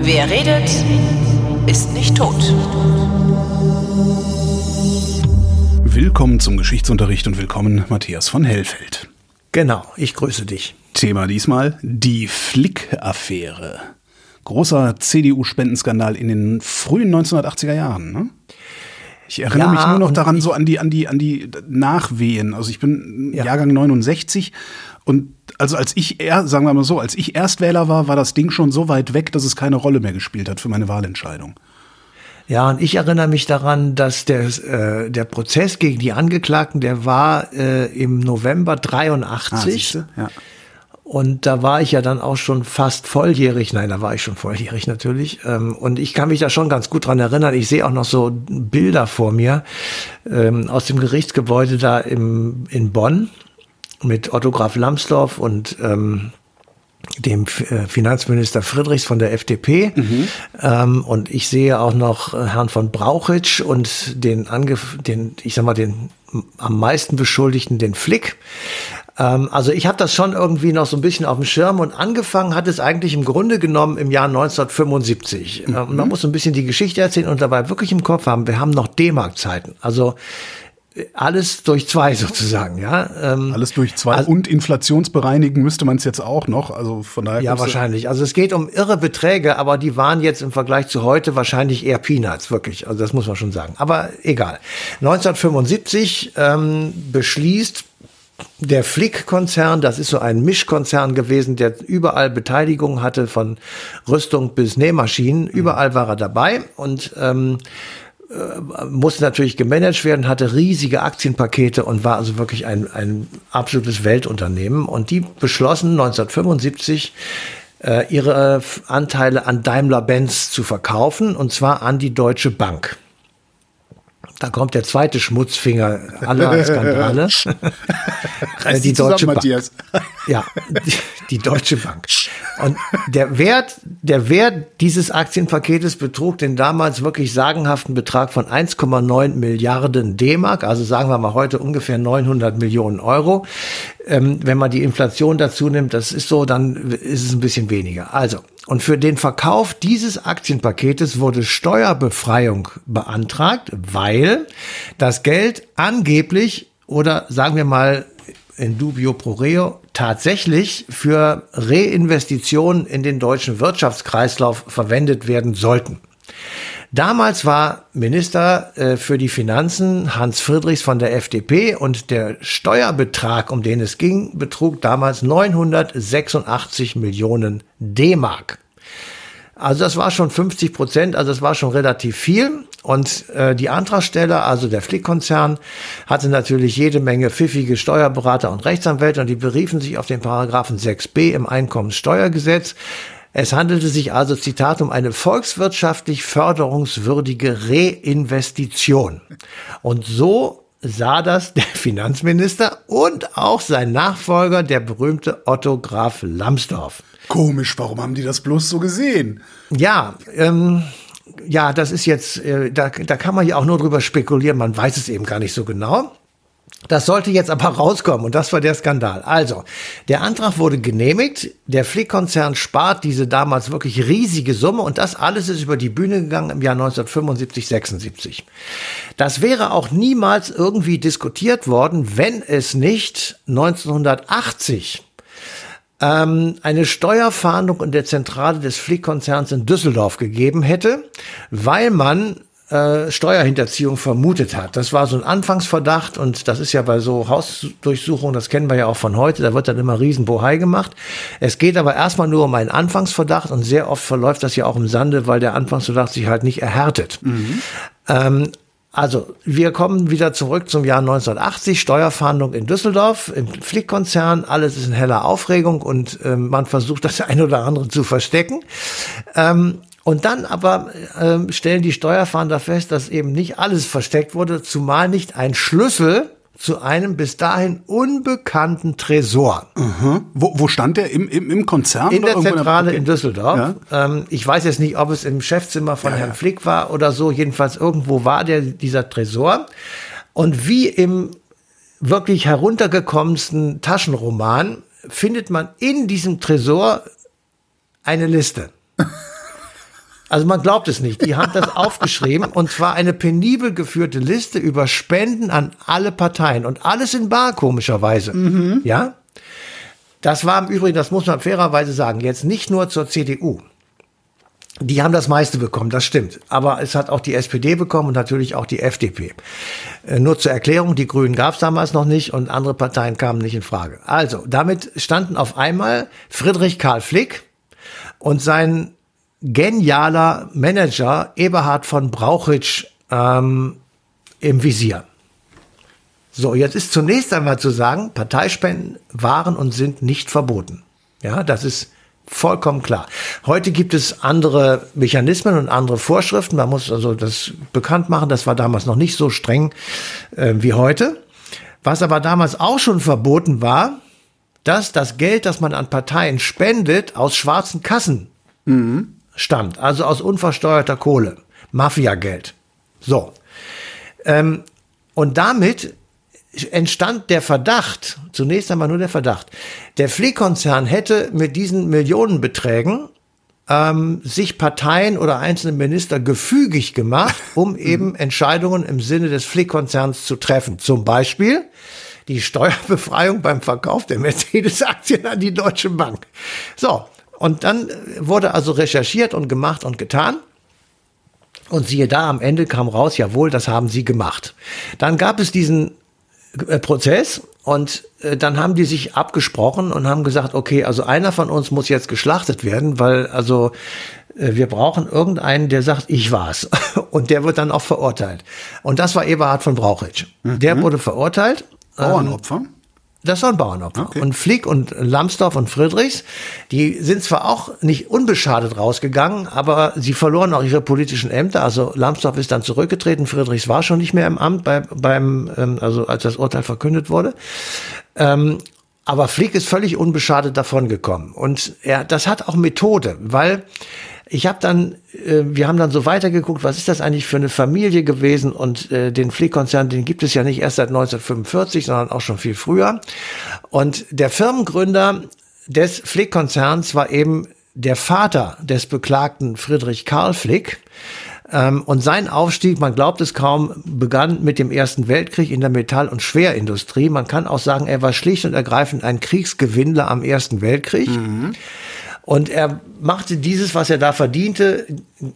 Wer redet, ist nicht tot. Willkommen zum Geschichtsunterricht und willkommen Matthias von Hellfeld. Genau, ich grüße dich. Thema diesmal die Flick-Affäre. Großer CDU-Spendenskandal in den frühen 1980er Jahren. Ne? Ich erinnere ja, mich nur noch daran, so an die, an die, an die Nachwehen. Also ich bin ja. Jahrgang 69 und also als ich, er, sagen wir mal so, als ich Erstwähler war, war das Ding schon so weit weg, dass es keine Rolle mehr gespielt hat für meine Wahlentscheidung. Ja, und ich erinnere mich daran, dass der, äh, der Prozess gegen die Angeklagten, der war äh, im November 83. Ah, ja. Und da war ich ja dann auch schon fast volljährig. Nein, da war ich schon volljährig natürlich. Ähm, und ich kann mich da schon ganz gut dran erinnern. Ich sehe auch noch so Bilder vor mir ähm, aus dem Gerichtsgebäude da im, in Bonn mit Otto Graf Lambsdorff und ähm, dem äh, Finanzminister Friedrichs von der FDP. Mhm. Ähm, und ich sehe auch noch äh, Herrn von Brauchitsch und den, Angef den ich sag mal, den am meisten Beschuldigten, den Flick. Ähm, also ich habe das schon irgendwie noch so ein bisschen auf dem Schirm und angefangen hat es eigentlich im Grunde genommen im Jahr 1975. Mhm. Ähm, man muss so ein bisschen die Geschichte erzählen und dabei wirklich im Kopf haben, wir haben noch D-Mark-Zeiten. Also alles durch zwei sozusagen, ja. Ähm, alles durch zwei also, und inflationsbereinigen müsste man es jetzt auch noch, also von daher. Ja, wahrscheinlich. Also es geht um irre Beträge, aber die waren jetzt im Vergleich zu heute wahrscheinlich eher Peanuts, wirklich. Also das muss man schon sagen. Aber egal. 1975 ähm, beschließt der Flick-Konzern, das ist so ein Mischkonzern gewesen, der überall Beteiligung hatte, von Rüstung bis Nähmaschinen. Überall war er dabei und ähm, äh, musste natürlich gemanagt werden, hatte riesige Aktienpakete und war also wirklich ein, ein absolutes Weltunternehmen. Und die beschlossen 1975, äh, ihre Anteile an Daimler-Benz zu verkaufen, und zwar an die Deutsche Bank. Da kommt der zweite Schmutzfinger aller Skandale. Äh, die Deutsche Bank. Matthias. Ja, die, die, Deutsche Bank. Und der Wert, der Wert dieses Aktienpaketes betrug den damals wirklich sagenhaften Betrag von 1,9 Milliarden D-Mark, also sagen wir mal heute ungefähr 900 Millionen Euro. Ähm, wenn man die Inflation dazu nimmt, das ist so, dann ist es ein bisschen weniger. Also, und für den Verkauf dieses Aktienpaketes wurde Steuerbefreiung beantragt, weil das Geld angeblich oder sagen wir mal in dubio pro reo tatsächlich für Reinvestitionen in den deutschen Wirtschaftskreislauf verwendet werden sollten. Damals war Minister äh, für die Finanzen Hans Friedrichs von der FDP und der Steuerbetrag, um den es ging, betrug damals 986 Millionen D-Mark. Also das war schon 50 Prozent, also das war schon relativ viel. Und äh, die Antragsteller, also der Flick-Konzern, hatte natürlich jede Menge pfiffige Steuerberater und Rechtsanwälte und die beriefen sich auf den Paragraphen 6b im Einkommenssteuergesetz. Es handelte sich also, Zitat, um eine volkswirtschaftlich förderungswürdige Reinvestition. Und so sah das der Finanzminister und auch sein Nachfolger, der berühmte Otto Graf Lambsdorff. Komisch, warum haben die das bloß so gesehen? Ja, ähm, ja, das ist jetzt, äh, da, da kann man ja auch nur drüber spekulieren, man weiß es eben gar nicht so genau. Das sollte jetzt aber rauskommen und das war der Skandal. Also, der Antrag wurde genehmigt, der Flick-Konzern spart diese damals wirklich riesige Summe und das alles ist über die Bühne gegangen im Jahr 1975, 76. Das wäre auch niemals irgendwie diskutiert worden, wenn es nicht 1980 ähm, eine Steuerfahndung in der Zentrale des Flick-Konzerns in Düsseldorf gegeben hätte, weil man äh, Steuerhinterziehung vermutet hat. Das war so ein Anfangsverdacht und das ist ja bei so Hausdurchsuchungen, das kennen wir ja auch von heute, da wird dann immer Riesenbohai gemacht. Es geht aber erstmal nur um einen Anfangsverdacht und sehr oft verläuft das ja auch im Sande, weil der Anfangsverdacht sich halt nicht erhärtet. Mhm. Ähm, also, wir kommen wieder zurück zum Jahr 1980, Steuerfahndung in Düsseldorf, im Flick-Konzern, alles ist in heller Aufregung und ähm, man versucht das eine oder andere zu verstecken. Ähm, und dann aber ähm, stellen die Steuerfahnder fest, dass eben nicht alles versteckt wurde, zumal nicht ein Schlüssel zu einem bis dahin unbekannten Tresor. Mhm. Wo, wo stand der? Im, im, im Konzern? In der Zentrale in, Düsseldorf. Ja. Ähm, ich weiß jetzt nicht, ob es im Chefzimmer von ja, Herrn. Flick war oder so. Jedenfalls irgendwo war der, dieser Tresor. Und wie im wirklich heruntergekommensten Taschenroman findet man in diesem Tresor eine Liste. Also man glaubt es nicht. Die haben das aufgeschrieben und zwar eine penibel geführte Liste über Spenden an alle Parteien und alles in Bar komischerweise. Mhm. Ja? Das war im Übrigen, das muss man fairerweise sagen, jetzt nicht nur zur CDU. Die haben das meiste bekommen, das stimmt. Aber es hat auch die SPD bekommen und natürlich auch die FDP. Äh, nur zur Erklärung, die Grünen gab es damals noch nicht und andere Parteien kamen nicht in Frage. Also, damit standen auf einmal Friedrich Karl Flick und sein genialer Manager Eberhard von Brauchitsch ähm, im Visier. So, jetzt ist zunächst einmal zu sagen, Parteispenden waren und sind nicht verboten. Ja, das ist vollkommen klar. Heute gibt es andere Mechanismen und andere Vorschriften. Man muss also das bekannt machen. Das war damals noch nicht so streng äh, wie heute. Was aber damals auch schon verboten war, dass das Geld, das man an Parteien spendet, aus schwarzen Kassen mhm. Stammt. Also aus unversteuerter Kohle. Mafiageld. So. Ähm, und damit entstand der Verdacht, zunächst einmal nur der Verdacht, der Fliehkonzern hätte mit diesen Millionenbeträgen ähm, sich Parteien oder einzelne Minister gefügig gemacht, um eben Entscheidungen im Sinne des Fliehkonzerns zu treffen. Zum Beispiel die Steuerbefreiung beim Verkauf der Mercedes-Aktien an die Deutsche Bank. So, und dann wurde also recherchiert und gemacht und getan. Und siehe da, am Ende kam raus, jawohl, das haben sie gemacht. Dann gab es diesen äh, Prozess und äh, dann haben die sich abgesprochen und haben gesagt, okay, also einer von uns muss jetzt geschlachtet werden, weil also äh, wir brauchen irgendeinen, der sagt, ich war's. Und der wird dann auch verurteilt. Und das war Eberhard von Brauchitsch. Mhm. Der wurde verurteilt. Bauernopfer? Ähm, das war ein Bauernopfer. Okay. Und Flick und Lambsdorff und Friedrichs, die sind zwar auch nicht unbeschadet rausgegangen, aber sie verloren auch ihre politischen Ämter. Also Lambsdorff ist dann zurückgetreten, Friedrichs war schon nicht mehr im Amt bei, beim, ähm, also als das Urteil verkündet wurde. Ähm, aber Flick ist völlig unbeschadet davongekommen. Und er, das hat auch Methode, weil ich habe dann, äh, wir haben dann so weitergeguckt, was ist das eigentlich für eine Familie gewesen und äh, den Fliehkonzern, den gibt es ja nicht erst seit 1945, sondern auch schon viel früher. Und der Firmengründer des Flick-Konzerns war eben der Vater des Beklagten Friedrich Karl Flick. Ähm, und sein Aufstieg, man glaubt es kaum, begann mit dem Ersten Weltkrieg in der Metall- und Schwerindustrie. Man kann auch sagen, er war schlicht und ergreifend ein Kriegsgewinnler am Ersten Weltkrieg. Mhm. Und er machte dieses, was er da verdiente,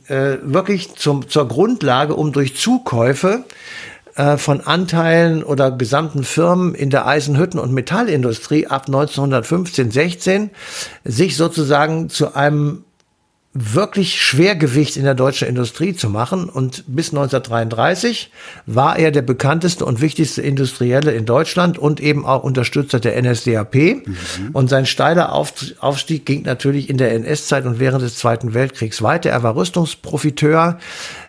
äh, wirklich zum, zur Grundlage, um durch Zukäufe äh, von Anteilen oder gesamten Firmen in der Eisenhütten- und Metallindustrie ab 1915, 16 sich sozusagen zu einem wirklich Schwergewicht in der deutschen Industrie zu machen. Und bis 1933 war er der bekannteste und wichtigste Industrielle in Deutschland und eben auch Unterstützer der NSDAP. Mhm. Und sein steiler Aufstieg ging natürlich in der NS-Zeit und während des Zweiten Weltkriegs weiter. Er war Rüstungsprofiteur.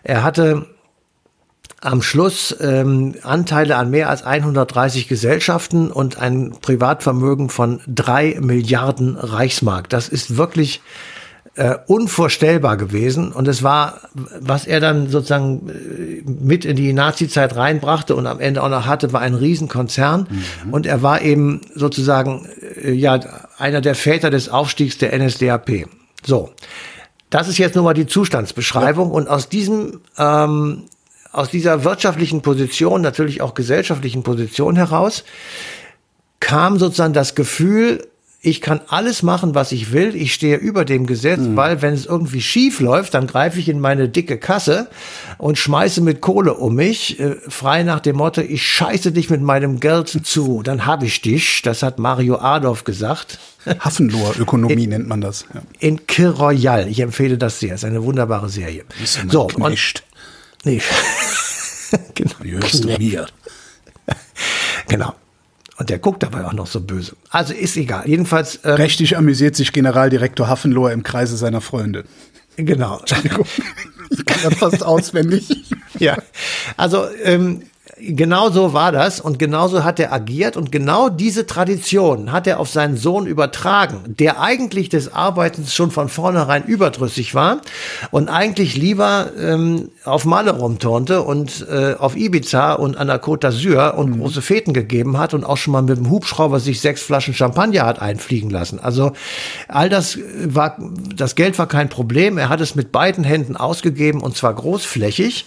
Er hatte am Schluss ähm, Anteile an mehr als 130 Gesellschaften und ein Privatvermögen von drei Milliarden Reichsmark. Das ist wirklich äh, unvorstellbar gewesen. Und es war, was er dann sozusagen äh, mit in die Nazi-Zeit reinbrachte und am Ende auch noch hatte, war ein Riesenkonzern. Mhm. Und er war eben sozusagen äh, ja einer der Väter des Aufstiegs der NSDAP. So. Das ist jetzt nur mal die Zustandsbeschreibung. Ja. Und aus diesem, ähm, aus dieser wirtschaftlichen Position, natürlich auch gesellschaftlichen Position heraus, kam sozusagen das Gefühl, ich kann alles machen, was ich will. Ich stehe über dem Gesetz, mhm. weil wenn es irgendwie schief läuft, dann greife ich in meine dicke Kasse und schmeiße mit Kohle um mich, äh, frei nach dem Motto, ich scheiße dich mit meinem Geld zu, dann habe ich dich. Das hat Mario Adolf gesagt. Hafenlohr-Ökonomie nennt man das. Ja. In Kill Royal. Ich empfehle das sehr. Ist eine wunderbare Serie. So, und, nee. genau. Wie hörst du mir? genau. Und der guckt dabei auch noch so böse. Also ist egal. Jedenfalls. Ähm, Prächtig amüsiert sich Generaldirektor Hafenlohr im Kreise seiner Freunde. Genau. Entschuldigung. Ich kann das fast auswendig. ja. Also, ähm, genau so war das und genauso hat er agiert und genau diese Tradition hat er auf seinen Sohn übertragen, der eigentlich des Arbeitens schon von vornherein überdrüssig war und eigentlich lieber ähm, auf Malle rumturnte und äh, auf Ibiza und an der Côte d'Azur und mhm. große Feten gegeben hat und auch schon mal mit dem Hubschrauber sich sechs Flaschen Champagner hat einfliegen lassen. Also all das war, das Geld war kein Problem. Er hat es mit beiden Händen ausgegeben und zwar großflächig.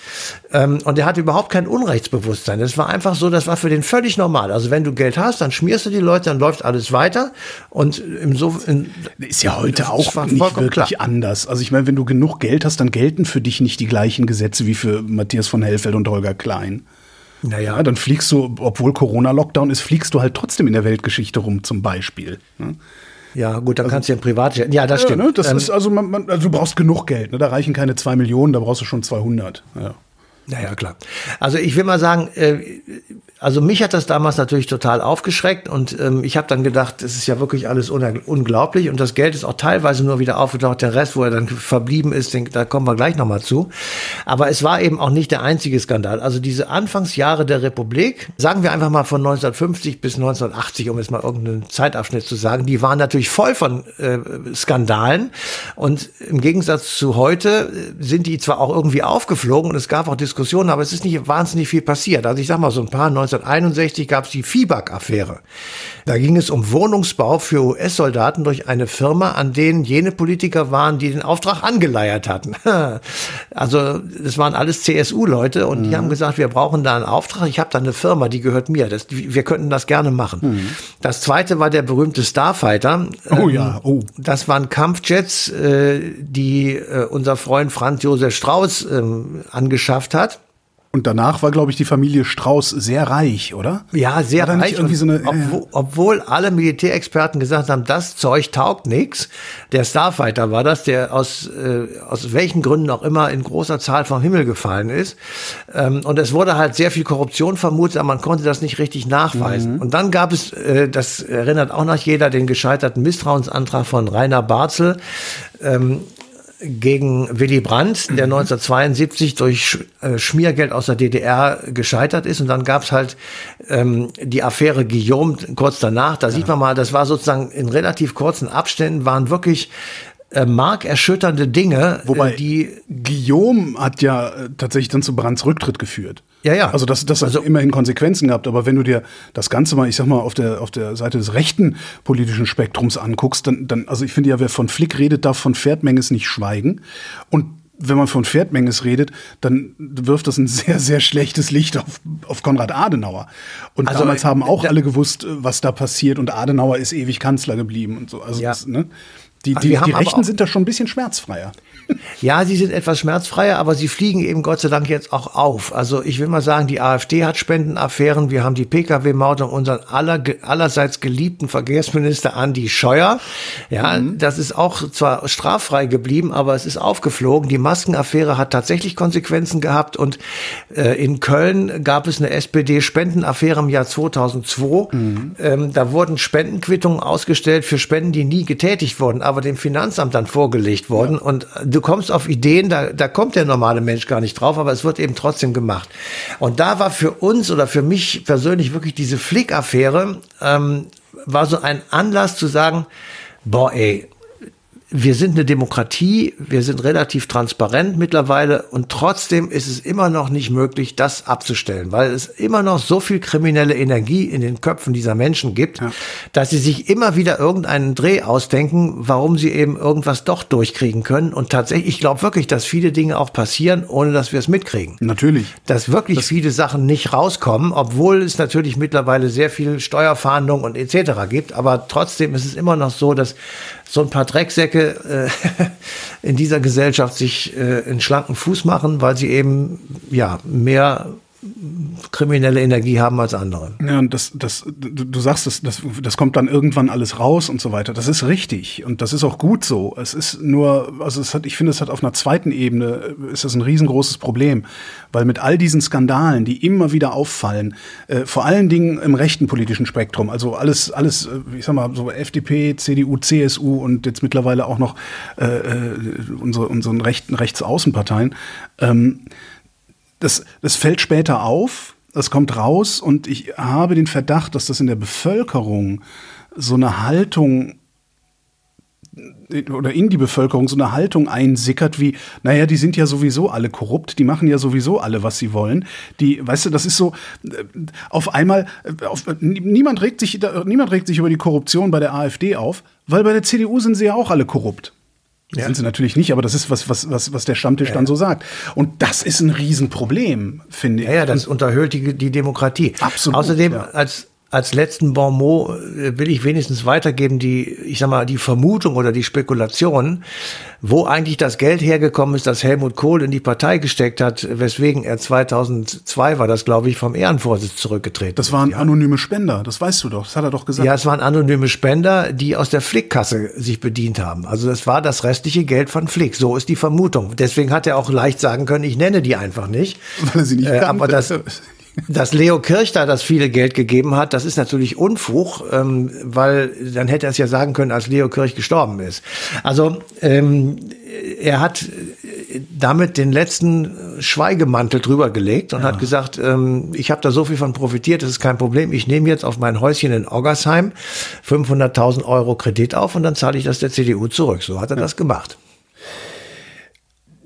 Ähm, und er hatte überhaupt kein Unrechtsbewusstsein. Das war einfach so, das war für den völlig normal. Also wenn du Geld hast, dann schmierst du die Leute, dann läuft alles weiter. Und im so in, ist ja heute auch nicht wirklich klar. anders. Also ich meine, wenn du genug Geld hast, dann gelten für dich nicht die gleichen Gesetze wie für Matthias von Hellfeld und Holger Klein. Naja, dann fliegst du, obwohl Corona-Lockdown ist, fliegst du halt trotzdem in der Weltgeschichte rum, zum Beispiel. Ne? Ja, gut, dann also, kannst du ja privat. Ja, das stimmt. Ja, ne, das ähm, ist also, man, man, also, du brauchst genug Geld. Ne? Da reichen keine zwei Millionen, da brauchst du schon 200. Ja. Naja, klar. Also ich will mal sagen, äh, also mich hat das damals natürlich total aufgeschreckt und ähm, ich habe dann gedacht, es ist ja wirklich alles unglaublich und das Geld ist auch teilweise nur wieder aufgetaucht. Der Rest, wo er dann verblieben ist, den, da kommen wir gleich nochmal zu. Aber es war eben auch nicht der einzige Skandal. Also diese Anfangsjahre der Republik, sagen wir einfach mal von 1950 bis 1980, um jetzt mal irgendeinen Zeitabschnitt zu sagen, die waren natürlich voll von äh, Skandalen und im Gegensatz zu heute äh, sind die zwar auch irgendwie aufgeflogen und es gab auch Diskussionen, aber es ist nicht wahnsinnig viel passiert. Also ich sag mal so ein paar 1961 gab es die FIBAG-Affäre. Da ging es um Wohnungsbau für US-Soldaten durch eine Firma, an denen jene Politiker waren, die den Auftrag angeleiert hatten. also das waren alles CSU-Leute und mhm. die haben gesagt, wir brauchen da einen Auftrag. Ich habe da eine Firma, die gehört mir. Das, wir könnten das gerne machen. Mhm. Das zweite war der berühmte Starfighter. Oh ja, oh. Das waren Kampfjets, äh, die äh, unser Freund Franz Josef Strauß ähm, angeschafft hat. Und danach war, glaube ich, die Familie Strauß sehr reich, oder? Ja, sehr reich. Irgendwie so eine, obwohl, obwohl alle Militärexperten gesagt haben, das Zeug taugt nichts. Der Starfighter war das, der aus, äh, aus welchen Gründen auch immer in großer Zahl vom Himmel gefallen ist. Ähm, und es wurde halt sehr viel Korruption vermutet, aber man konnte das nicht richtig nachweisen. Mhm. Und dann gab es, äh, das erinnert auch noch jeder, den gescheiterten Misstrauensantrag von Rainer Barzel. Ähm, gegen Willy Brandt, der 1972 mhm. durch äh, Schmiergeld aus der DDR gescheitert ist. Und dann gab es halt ähm, die Affäre Guillaume kurz danach. Da ja. sieht man mal, das war sozusagen in relativ kurzen Abständen, waren wirklich äh, markerschütternde Dinge. Äh, Wobei die Guillaume hat ja äh, tatsächlich dann zu Brands Rücktritt geführt. Ja, ja. Also das, das also, hat immerhin Konsequenzen gehabt. Aber wenn du dir das Ganze mal, ich sag mal, auf der, auf der Seite des rechten politischen Spektrums anguckst, dann, dann also ich finde ja, wer von Flick redet, darf von Pferdmenges nicht schweigen. Und wenn man von Pferdmenges redet, dann wirft das ein sehr, sehr schlechtes Licht auf, auf Konrad Adenauer. Und also, damals haben auch alle gewusst, was da passiert. Und Adenauer ist ewig Kanzler geblieben und so. Also ja. das, ne? Die, die, die Rechten sind da schon ein bisschen schmerzfreier. Ja, sie sind etwas schmerzfreier, aber sie fliegen eben Gott sei Dank jetzt auch auf. Also ich will mal sagen, die AfD hat Spendenaffären. Wir haben die Pkw-Maut und unseren aller, allerseits geliebten Verkehrsminister Andi Scheuer. Ja, mhm. das ist auch zwar straffrei geblieben, aber es ist aufgeflogen. Die Maskenaffäre hat tatsächlich Konsequenzen gehabt und äh, in Köln gab es eine SPD-Spendenaffäre im Jahr 2002. Mhm. Ähm, da wurden Spendenquittungen ausgestellt für Spenden, die nie getätigt wurden, aber dem Finanzamt dann vorgelegt wurden ja. und du kommst auf Ideen, da, da kommt der normale Mensch gar nicht drauf, aber es wird eben trotzdem gemacht. Und da war für uns oder für mich persönlich wirklich diese Flick-Affäre, ähm, war so ein Anlass zu sagen, boah ey, wir sind eine Demokratie, wir sind relativ transparent mittlerweile und trotzdem ist es immer noch nicht möglich, das abzustellen, weil es immer noch so viel kriminelle Energie in den Köpfen dieser Menschen gibt, ja. dass sie sich immer wieder irgendeinen Dreh ausdenken, warum sie eben irgendwas doch durchkriegen können. Und tatsächlich, ich glaube wirklich, dass viele Dinge auch passieren, ohne dass wir es mitkriegen. Natürlich. Dass wirklich das viele Sachen nicht rauskommen, obwohl es natürlich mittlerweile sehr viel Steuerfahndung und etc. gibt. Aber trotzdem ist es immer noch so, dass so ein paar Drecksäcke äh, in dieser Gesellschaft sich äh, einen schlanken Fuß machen, weil sie eben ja mehr kriminelle Energie haben als andere. Ja, und das, das, du, sagst, das, das, das kommt dann irgendwann alles raus und so weiter. Das ist richtig und das ist auch gut so. Es ist nur, also es hat, ich finde, es hat auf einer zweiten Ebene ist das ein riesengroßes Problem, weil mit all diesen Skandalen, die immer wieder auffallen, äh, vor allen Dingen im rechten politischen Spektrum, also alles, alles, äh, ich sag mal, so FDP, CDU, CSU und jetzt mittlerweile auch noch äh, äh unsere, unseren rechten Rechtsaußenparteien. Ähm, das, das fällt später auf, das kommt raus und ich habe den Verdacht, dass das in der Bevölkerung so eine Haltung oder in die Bevölkerung so eine Haltung einsickert wie, naja, die sind ja sowieso alle korrupt, die machen ja sowieso alle, was sie wollen. Die, weißt du, das ist so, äh, auf einmal, äh, auf, niemand regt sich, niemand regt sich über die Korruption bei der AfD auf, weil bei der CDU sind sie ja auch alle korrupt. Ja. Sind sie natürlich nicht, aber das ist was, was, was, was der Stammtisch ja. dann so sagt. Und das ist ein Riesenproblem, finde ich. Ja, ja, das unterhöhlt die, die Demokratie. Absolut. Außerdem, als, als letzten Bonmot äh, will ich wenigstens weitergeben, die, ich sag mal, die Vermutung oder die Spekulation, wo eigentlich das Geld hergekommen ist, das Helmut Kohl in die Partei gesteckt hat, weswegen er 2002 war das, glaube ich, vom Ehrenvorsitz zurückgetreten. Das waren ja. anonyme Spender, das weißt du doch, das hat er doch gesagt. Ja, es waren anonyme Spender, die aus der Flickkasse sich bedient haben. Also das war das restliche Geld von Flick, so ist die Vermutung. Deswegen hat er auch leicht sagen können, ich nenne die einfach nicht. Weil er sie nicht äh, aber das dass Leo Kirch da das viele Geld gegeben hat, das ist natürlich Unfug, ähm, weil dann hätte er es ja sagen können, als Leo Kirch gestorben ist. Also ähm, er hat damit den letzten Schweigemantel drüber gelegt und ja. hat gesagt, ähm, ich habe da so viel von profitiert, das ist kein Problem. Ich nehme jetzt auf mein Häuschen in Oggersheim 500.000 Euro Kredit auf und dann zahle ich das der CDU zurück. So hat er ja. das gemacht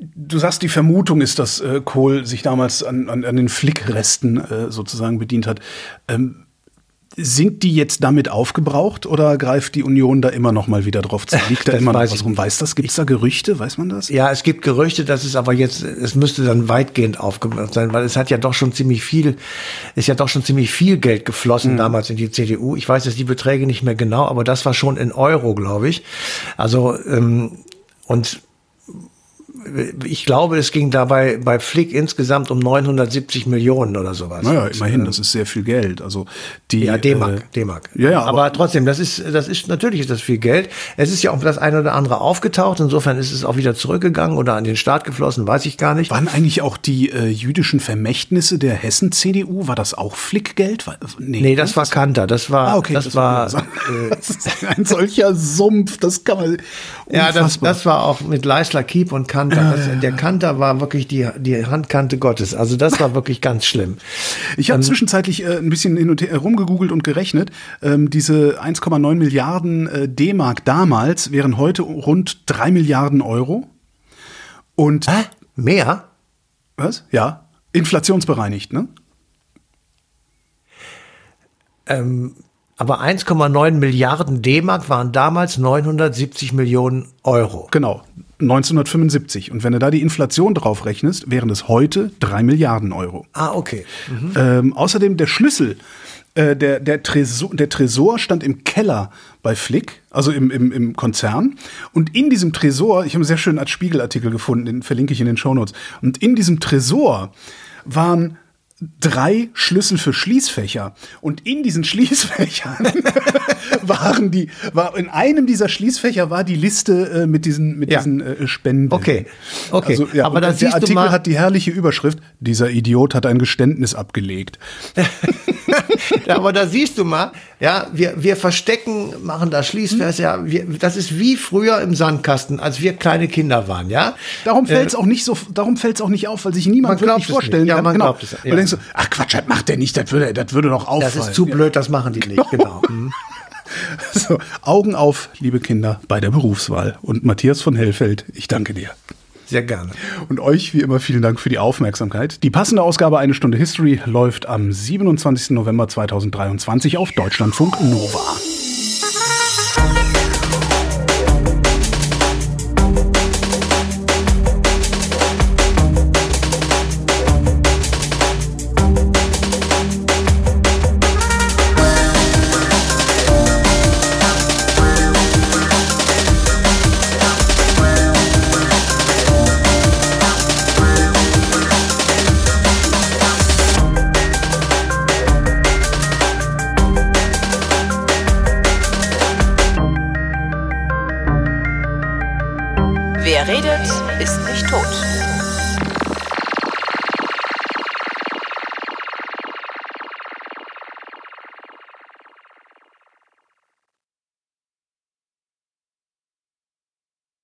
du sagst, die Vermutung ist, dass äh, Kohl sich damals an, an, an den Flickresten äh, sozusagen bedient hat. Ähm, sind die jetzt damit aufgebraucht oder greift die Union da immer noch mal wieder drauf zu? Liegt da immer noch was rum? Weiß das? Gibt es da Gerüchte? Weiß man das? Ja, es gibt Gerüchte, das ist aber jetzt, es müsste dann weitgehend aufgebraucht sein, weil es hat ja doch schon ziemlich viel, ist ja doch schon ziemlich viel Geld geflossen mhm. damals in die CDU. Ich weiß jetzt die Beträge nicht mehr genau, aber das war schon in Euro, glaube ich. Also, ähm, und ich glaube, es ging dabei bei Flick insgesamt um 970 Millionen oder sowas. Naja, immerhin, das ist sehr viel Geld. Also die, ja, D-Mark, äh, D-Mark. Ja, ja, aber, aber, trotzdem, das ist, das ist, natürlich ist das viel Geld. Es ist ja auch das eine oder andere aufgetaucht. Insofern ist es auch wieder zurückgegangen oder an den Staat geflossen, weiß ich gar nicht. Waren eigentlich auch die äh, jüdischen Vermächtnisse der Hessen-CDU, war das auch Flickgeld? Nee, nee das war Kanter. Das war, ah, okay, das, das war, war äh, das ein solcher Sumpf, das kann man, ja, das, das war auch mit Leisler Kiep und Kanter Kanter. Das, der Kanter war wirklich die, die Handkante Gottes. Also das war wirklich ganz schlimm. Ich habe ähm, zwischenzeitlich äh, ein bisschen hin und her rumgegoogelt und gerechnet. Ähm, diese 1,9 Milliarden äh, D-Mark damals wären heute rund 3 Milliarden Euro. Und Hä? Mehr? Was? Ja. Inflationsbereinigt, ne? Ähm, aber 1,9 Milliarden D-Mark waren damals 970 Millionen Euro. Genau. 1975. Und wenn du da die Inflation drauf rechnest, wären es heute drei Milliarden Euro. Ah, okay. Mhm. Ähm, außerdem der Schlüssel, äh, der, der, Tresor, der Tresor stand im Keller bei Flick, also im, im, im Konzern. Und in diesem Tresor, ich habe einen sehr schönen Spiegelartikel gefunden, den verlinke ich in den Shownotes. Und in diesem Tresor waren drei Schlüssel für Schließfächer. Und in diesen Schließfächern waren die, war in einem dieser Schließfächer war die Liste äh, mit diesen, mit ja. diesen äh, Spenden. Okay, okay. Also, ja, aber da der Artikel hat die herrliche Überschrift: Dieser Idiot hat ein Geständnis abgelegt. aber da siehst du mal, ja, wir, wir verstecken, machen da Schließfächer. Ja, wir, das ist wie früher im Sandkasten, als wir kleine Kinder waren, ja. Darum fällt es äh, auch nicht so, darum fällt es auch nicht auf, weil sich niemand wirklich vorstellen ja, kann. Man genau. glaubt es. Ja so, ach Quatsch, das macht der nicht, das würde, das würde doch auffallen. Das ist zu blöd, das machen die nicht, genau. Mhm. So, Augen auf, liebe Kinder, bei der Berufswahl. Und Matthias von Hellfeld, ich danke dir. Sehr gerne. Und euch wie immer vielen Dank für die Aufmerksamkeit. Die passende Ausgabe Eine Stunde History läuft am 27. November 2023 auf Deutschlandfunk Nova.